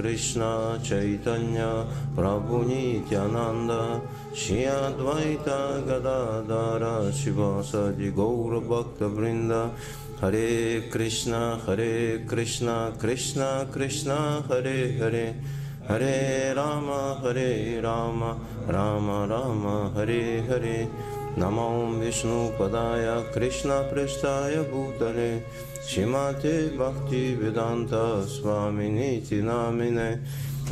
कृष्ण चैतन्य प्रभु नित्यानन्द गदा दार शिवासज गौरभक्त वृन्द हरे कृष्ण हरे कृष्ण कृष्ण कृष्ण हरे हरे हरे राम हरे राम राम राम हरे हरे नमो विष्णुपदाय कृष्णपृष्ठाय भूतले श्रीमते भक्तिवेदान्तस्वामिनीति नामिने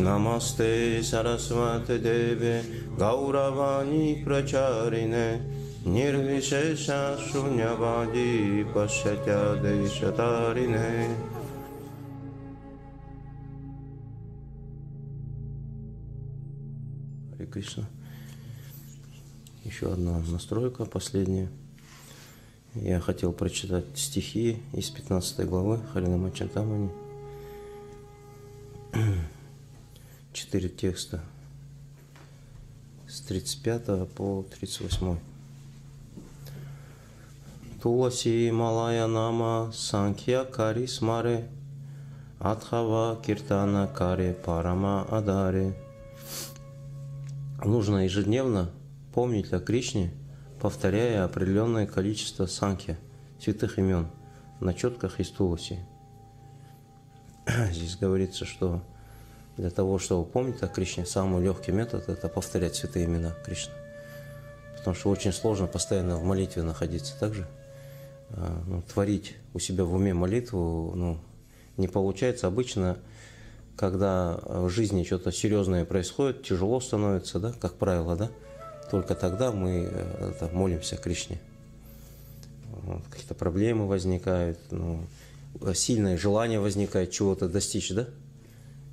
नमस्ते सरस्वतीदेवे गौरवाणी प्रचारिणे। निर्विशेषशून्यवादी पश्य च हरे कृष्ण। Еще одна настройка, последняя. Я хотел прочитать стихи из 15 главы Харинама Чантамани. Четыре текста с 35 по 38. Туласи Малая Нама Санхья Кари Смаре Адхава Киртана Каре Парама Адаре. Нужно ежедневно помнить о Кришне, повторяя определенное количество санхи, святых имен, на четках из Туласи. Здесь говорится, что для того, чтобы помнить о Кришне, самый легкий метод – это повторять святые имена Кришны. Потому что очень сложно постоянно в молитве находиться. Также а, ну, творить у себя в уме молитву ну, не получается. Обычно, когда в жизни что-то серьезное происходит, тяжело становится, да, как правило, да, только тогда мы э, это, молимся Кришне. Вот, какие-то проблемы возникают, ну, сильное желание возникает чего-то достичь, да?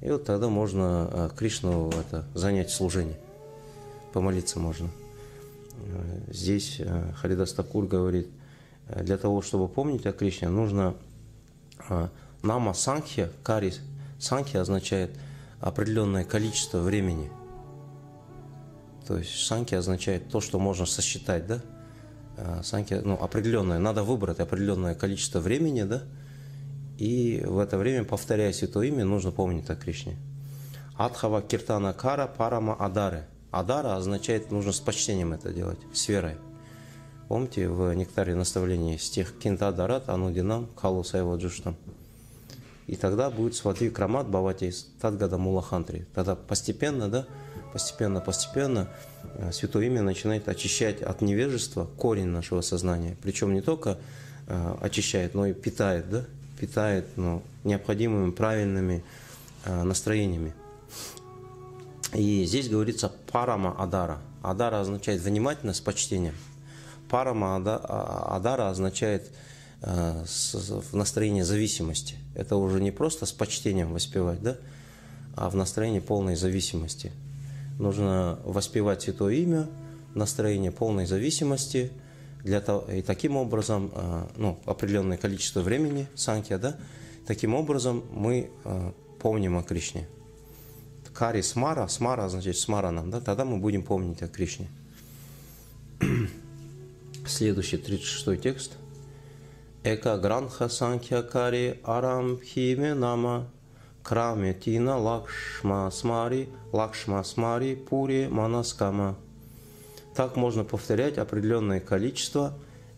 И вот тогда можно э, Кришну это, занять служение. Помолиться можно. Э, здесь Харидас Такур говорит, для того, чтобы помнить о Кришне, нужно нама санхья, кари санхья означает определенное количество времени – то есть санки означает то, что можно сосчитать, да? А, санки, ну, определенное, надо выбрать определенное количество времени, да? И в это время, повторяя святое имя, нужно помнить о Кришне. Адхава киртана кара парама адары. Адара означает, нужно с почтением это делать, с верой. Помните, в нектаре наставления стих Кинта Дарат Анудинам Калу Сайва Джуштам. И тогда будет Свати Крамат Бавати Тадгада Мулахантри. Тогда постепенно, да, постепенно, постепенно э, Святое Имя начинает очищать от невежества корень нашего сознания. Причем не только э, очищает, но и питает, да? питает ну, необходимыми правильными э, настроениями. И здесь говорится парама адара. Адара означает внимательно, с почтением. Парама а, адара означает в настроении зависимости. Это уже не просто с почтением воспевать, да, а в настроении полной зависимости – нужно воспевать Святое Имя, настроение полной зависимости, для того, и таким образом, э, ну, определенное количество времени, санкия, да, таким образом мы э, помним о Кришне. Кари смара, смара значит смара нам, да, тогда мы будем помнить о Кришне. Следующий 36 текст. Эка гранха санхья кари арам химе нама Краме Тина Лакшма Смари, Лакшма Смари, Пури Манаскама. Так можно повторять определенное количество.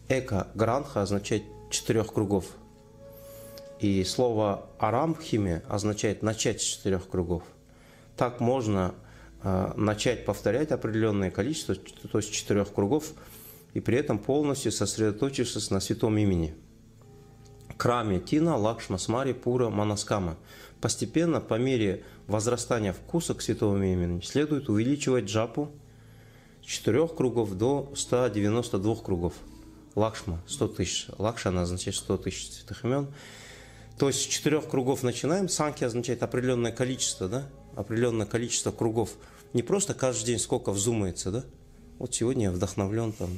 Эка Гранха означает четырех кругов. И слово Арамхиме означает начать с четырех кругов. Так можно э, начать повторять определенное количество, то есть четырех кругов, и при этом полностью сосредоточившись на святом имени. Краме Тина Лакшма Смари Пура Манаскама – Постепенно, по мере возрастания вкуса к святому имени, следует увеличивать джапу с 4 кругов до 192 кругов. Лакшма, 100 тысяч. Лакша, означает 100 тысяч святых имен. То есть с четырех кругов начинаем. Санки означает определенное количество, да? Определенное количество кругов. Не просто каждый день сколько взумается, да? Вот сегодня я вдохновлен там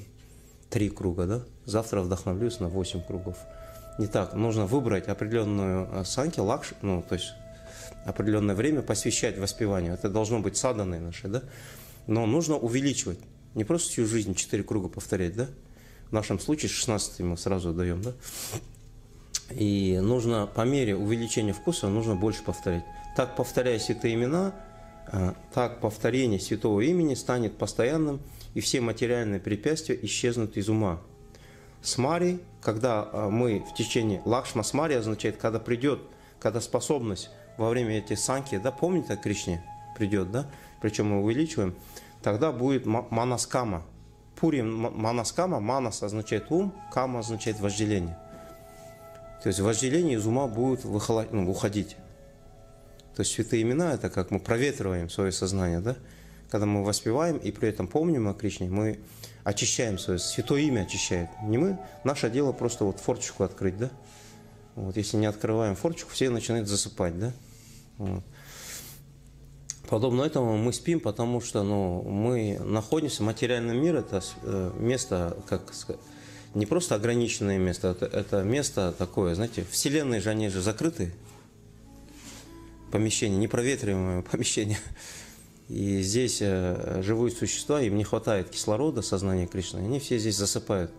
три круга, да? Завтра вдохновлюсь на 8 кругов не так. Нужно выбрать определенную э, санки, лакш, ну, то есть определенное время посвящать воспеванию. Это должно быть саданное наше, да? Но нужно увеличивать. Не просто всю жизнь четыре круга повторять, да? В нашем случае 16 мы сразу даем, да? И нужно по мере увеличения вкуса нужно больше повторять. Так, повторяя святые имена, э, так повторение святого имени станет постоянным, и все материальные препятствия исчезнут из ума. Смари, когда э, мы в течение... Лакшма смари означает, когда придет, когда способность во время этих санки, да, помните, Кришне придет, да, причем мы увеличиваем, тогда будет манаскама. Пурим манаскама, манас означает ум, кама означает вожделение. То есть вожделение из ума будет выхоло- ну. То есть святые имена – это как мы проветриваем свое сознание, да? Когда мы воспеваем и при этом помним о Кришне, мы очищаем свое, святое имя очищает. Не мы, наше дело просто вот форточку открыть, да? Вот, если не открываем форточку, все начинают засыпать, да? Вот. Подобно этому мы спим, потому что ну, мы находимся, материальный мир – это э, место, как не просто ограниченное место, это, это место такое, знаете, вселенные же, они же закрытые помещения, непроветриваемые помещения. И здесь э, живые существа, им не хватает кислорода, сознания Кришны, они все здесь засыпают.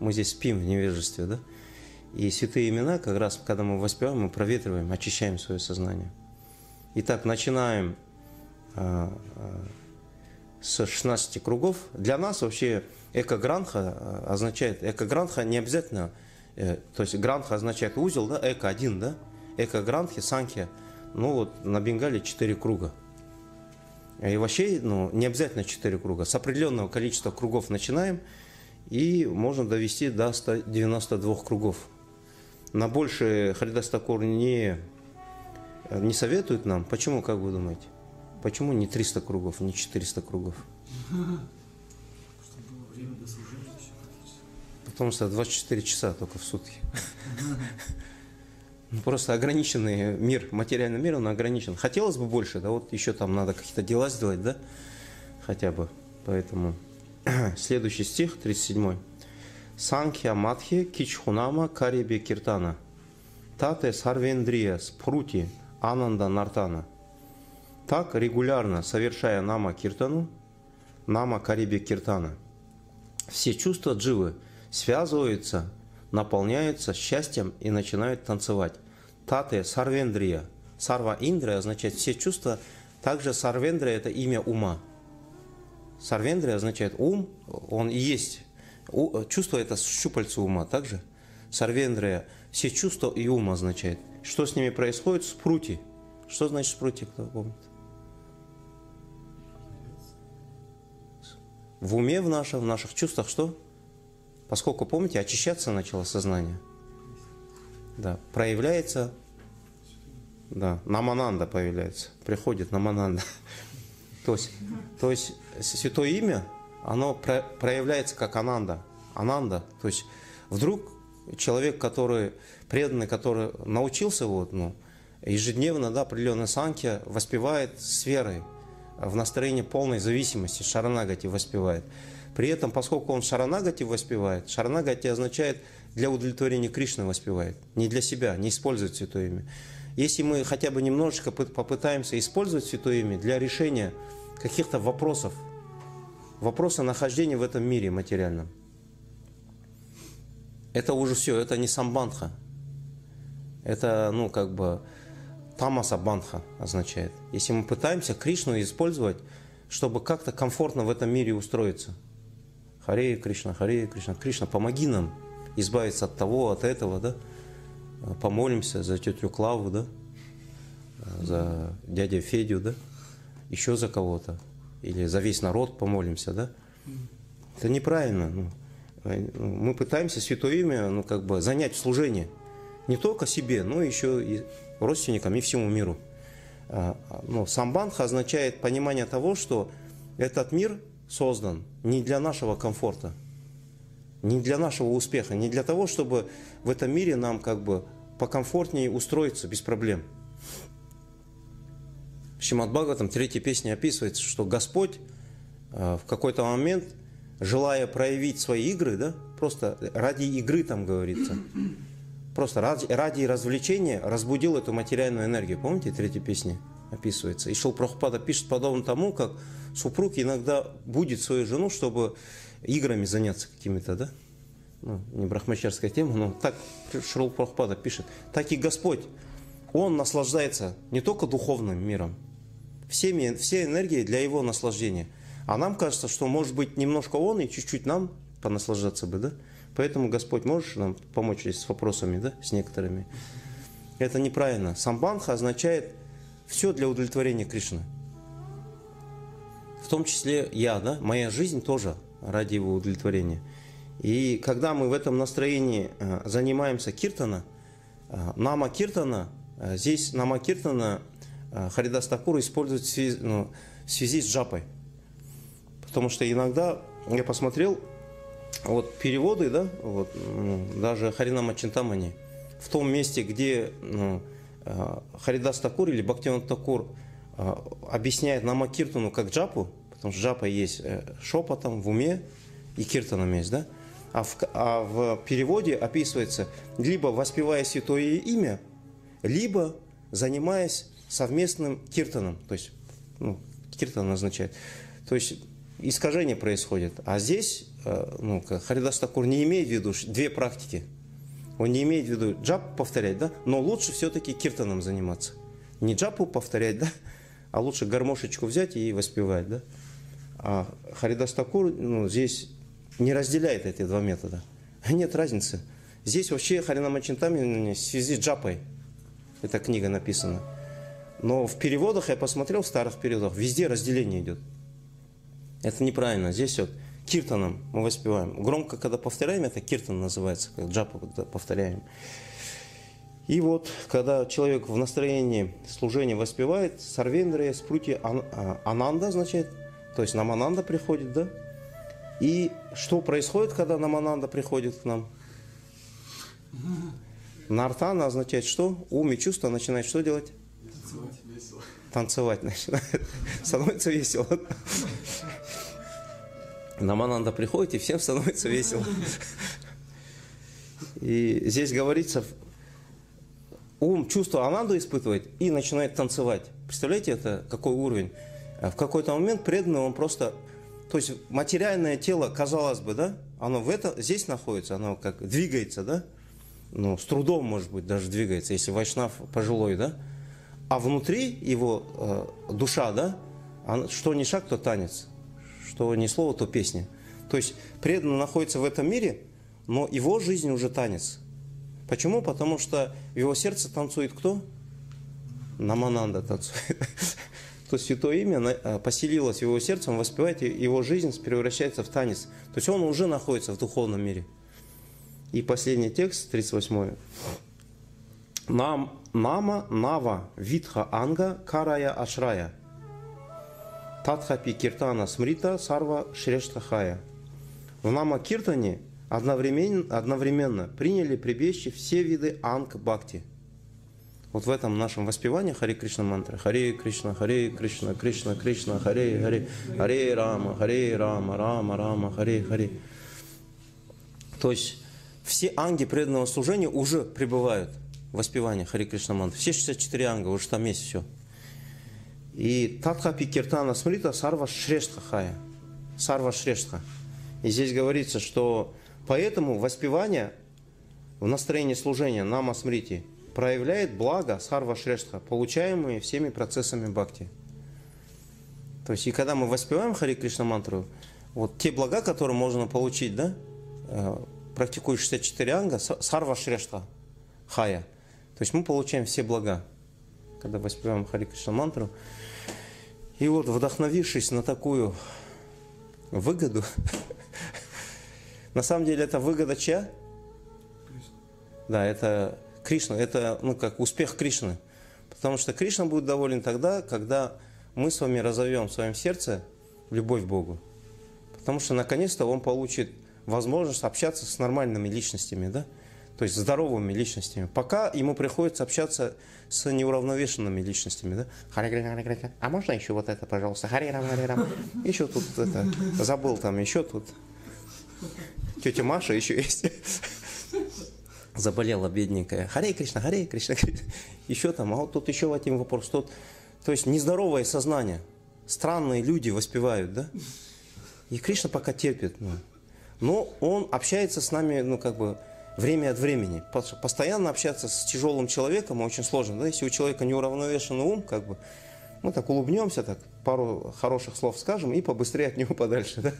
Мы здесь спим в невежестве, да? И святые имена, как раз, когда мы воспеваем, мы проветриваем, очищаем свое сознание. Итак, начинаем э, э, с 16 кругов. Для нас вообще Эко-гранха означает, эко-гранха не обязательно, то есть гранха означает узел, да, эко один, да, эко-гранхи, санхи, ну вот на Бенгале четыре круга. И вообще, ну, не обязательно четыре круга. С определенного количества кругов начинаем, и можно довести до 192 кругов. На больше Харидастакур не, не советует нам. Почему, как вы думаете? Почему не 300 кругов, не 400 кругов? Потому что 24 часа только в сутки. Ну, просто ограниченный мир, материальный мир, он ограничен. Хотелось бы больше, да, вот еще там надо какие-то дела сделать, да, хотя бы. Поэтому следующий стих, 37. Санхья Матхи Кичхунама Кариби Киртана. Тате Сарвендрия Спрути Ананда Нартана. Так, регулярно совершая нама Киртану, нама Кариби Киртана, все чувства дживы – связываются, наполняются счастьем и начинают танцевать. Таты сарвендрия. Сарва индрия означает все чувства. Также сарвендрия – это имя ума. Сарвендрия означает ум, он и есть. Чувство – это щупальце ума. Также сарвендрия – все чувства и ум означает. Что с ними происходит? Спрути. Что значит спрути, кто помнит? В уме в нашем, в наших чувствах что? Поскольку, помните, очищаться начало сознание. Да, проявляется, да, намананда появляется, приходит намананда. То есть, то есть святое имя, оно про, проявляется как ананда. Ананда, то есть вдруг человек, который преданный, который научился вот, ну, ежедневно, да, определенная санки воспевает с верой, в настроении полной зависимости, шаранагати воспевает. При этом, поскольку он шаранагати воспевает, шаранагати означает для удовлетворения Кришны воспевает, не для себя, не использует святое имя. Если мы хотя бы немножечко попытаемся использовать святое имя для решения каких-то вопросов, вопроса нахождения в этом мире материальном, это уже все, это не самбандха. Это, ну, как бы, тамаса бандха означает. Если мы пытаемся Кришну использовать, чтобы как-то комфортно в этом мире устроиться – Харе Кришна, Харе Кришна, Кришна, помоги нам избавиться от того, от этого, да? Помолимся за тетю Клаву, да? За дядя Федю, да? Еще за кого-то. Или за весь народ помолимся, да? Это неправильно. Ну, мы пытаемся святое имя, ну, как бы занять в служении. Не только себе, но еще и родственникам, и всему миру. А, а, ну, самбанха означает понимание того, что этот мир создан не для нашего комфорта, не для нашего успеха, не для того, чтобы в этом мире нам как бы покомфортнее устроиться без проблем. В Шимат Бхагаватам третьей песне описывается, что Господь э, в какой-то момент, желая проявить свои игры, да, просто ради игры там говорится, просто ради, ради развлечения разбудил эту материальную энергию. Помните, третья песня описывается? И Шил Прохпада пишет подобно тому, как супруг иногда будет свою жену, чтобы играми заняться какими-то, да? Ну, не брахмачарская тема, но так Шрул Прохпада пишет. Так и Господь, он наслаждается не только духовным миром, всеми, все энергии для его наслаждения. А нам кажется, что может быть немножко он и чуть-чуть нам понаслаждаться бы, да? Поэтому Господь можешь нам помочь здесь с вопросами, да, с некоторыми. Это неправильно. Самбанха означает все для удовлетворения Кришны. В том числе я, да, моя жизнь тоже ради его удовлетворения. И когда мы в этом настроении э, занимаемся киртана, э, нама киртана, э, здесь нама киртана Харидас Такур использует в связи, ну, в связи с джапой. Потому что иногда я посмотрел, вот переводы, да, вот, ну, даже Харинама Чинтамани, в том месте, где ну, Харидас Такур или Бхактиван Такур объясняет Нама Киртану как джапу, потому что джапа есть шепотом в уме и киртаном есть, да, а в, а в переводе описывается либо воспевая святое имя, либо занимаясь совместным киртаном, то есть ну, киртан означает, то есть искажение происходит. А здесь э, ну, Харидас Такур не имеет в виду две практики. Он не имеет в виду джап повторять, да, но лучше все-таки киртаном заниматься. Не джапу повторять, да, а лучше гармошечку взять и воспевать, да. А Харидас ну, здесь не разделяет эти два метода. Нет разницы. Здесь вообще Харинама Чинтами в связи с джапой. Эта книга написана. Но в переводах, я посмотрел, в старых переводах, везде разделение идет. Это неправильно. Здесь вот киртаном мы воспеваем. Громко, когда повторяем, это киртан называется, как джапа повторяем. И вот, когда человек в настроении служения воспевает, сарвендрия, спрути, а, ананда, означает, то есть нам ананда приходит, да? И что происходит, когда Намананда приходит к нам? Нартана означает что? Ум и чувство начинает что делать? Танцевать весело. Танцевать начинает. Становится весело. Намананда приходит, и всем становится весело. И здесь говорится, ум чувство Ананду испытывает и начинает танцевать. Представляете, это какой уровень? В какой-то момент преданный, он просто то есть материальное тело, казалось бы, да, оно в это, здесь находится, оно как двигается, да, ну, с трудом, может быть, даже двигается, если вайшнав пожилой, да, а внутри его э, душа, да, он, что ни шаг, то танец, что ни слово, то песня. То есть преданный находится в этом мире, но его жизнь уже танец. Почему? Потому что в его сердце танцует кто? Намананда танцует. то Святое Имя э, поселилось в его сердце, он воспевает, его жизнь превращается в танец. То есть он уже находится в духовном мире. И последний текст, 38. Нам, нама, нава, витха, анга, карая, ашрая. Татхапи киртана смрита, сарва, шрештахая. В нама киртане одновременно, одновременно приняли прибежище все виды анг бхакти – вот в этом нашем воспевании Хари Кришна мантры. Хари Кришна, Хари Кришна, Кришна, Кришна, Хари, Хари, Хари Рама, Хари Рама, Рама, Рама, Хари, Хари. То есть все анги преданного служения уже пребывают в воспевании Хари Кришна мантры. Все 64 анга, уже там есть все. И Татхапи Киртана Смрита Сарва Шрештха Хая. Сарва Шрештха. И здесь говорится, что поэтому воспевание в настроении служения Нама Смрити – проявляет благо сарва шрештха, получаемые всеми процессами бхакти. То есть, и когда мы воспеваем Хари Кришна мантру, вот те блага, которые можно получить, да, э, практикуя 64 анга, сарва шрештха, хая. То есть мы получаем все блага, когда воспеваем Хари Кришна мантру. И вот, вдохновившись на такую выгоду, на самом деле это выгода чья? Да, это Кришна, это ну, как успех Кришны. Потому что Кришна будет доволен тогда, когда мы с вами разовьем в своем сердце любовь к Богу. Потому что наконец-то он получит возможность общаться с нормальными личностями, да? То есть здоровыми личностями. Пока ему приходится общаться с неуравновешенными личностями. Да? А можно еще вот это, пожалуйста? Хари рам, хари рам. Еще тут это, забыл там, еще тут. Тетя Маша еще есть заболела бедненькая. Харе Кришна, Харе Кришна, еще там, а вот тут еще один вопрос. Тут, то есть нездоровое сознание. Странные люди воспевают, да? И Кришна пока терпит. Ну. Но он общается с нами, ну, как бы, время от времени. Пос- Постоянно общаться с тяжелым человеком очень сложно. Да? Если у человека неуравновешенный ум, как бы, мы так улыбнемся, так пару хороших слов скажем и побыстрее от него подальше. Да?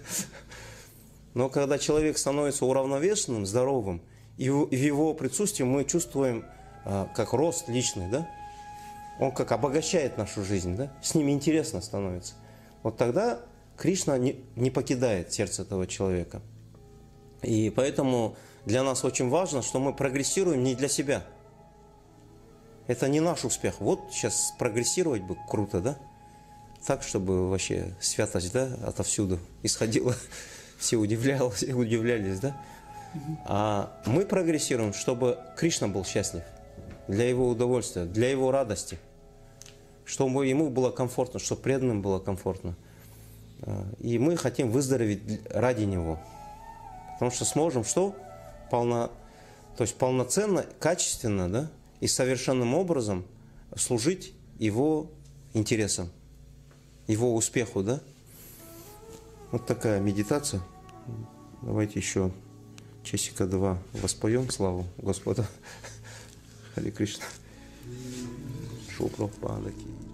Но когда человек становится уравновешенным, здоровым, и в и в его присутствии мы чувствуем а, как рост личный, да? Он как обогащает нашу жизнь, да? С ним интересно становится. Вот тогда Кришна не, не покидает сердце этого человека. И поэтому для нас очень важно, что мы прогрессируем не для себя. Это не наш успех. Вот сейчас прогрессировать бы круто, да? Так, чтобы вообще святость, да, отовсюду исходила. Все удивлялись, удивлялись, да? А мы прогрессируем, чтобы Кришна был счастлив. Для его удовольствия, для его радости. Чтобы ему было комфортно, чтобы преданным было комфортно. А, И мы хотим выздороветь ради него. Потому что сможем что? Полно, то есть полноценно, качественно, да, и совершенным образом служить его интересам, его успеху, да. Вот такая медитация. Давайте еще часика два воспоем славу Господа. Харе Кришна. Шупрапада Ки.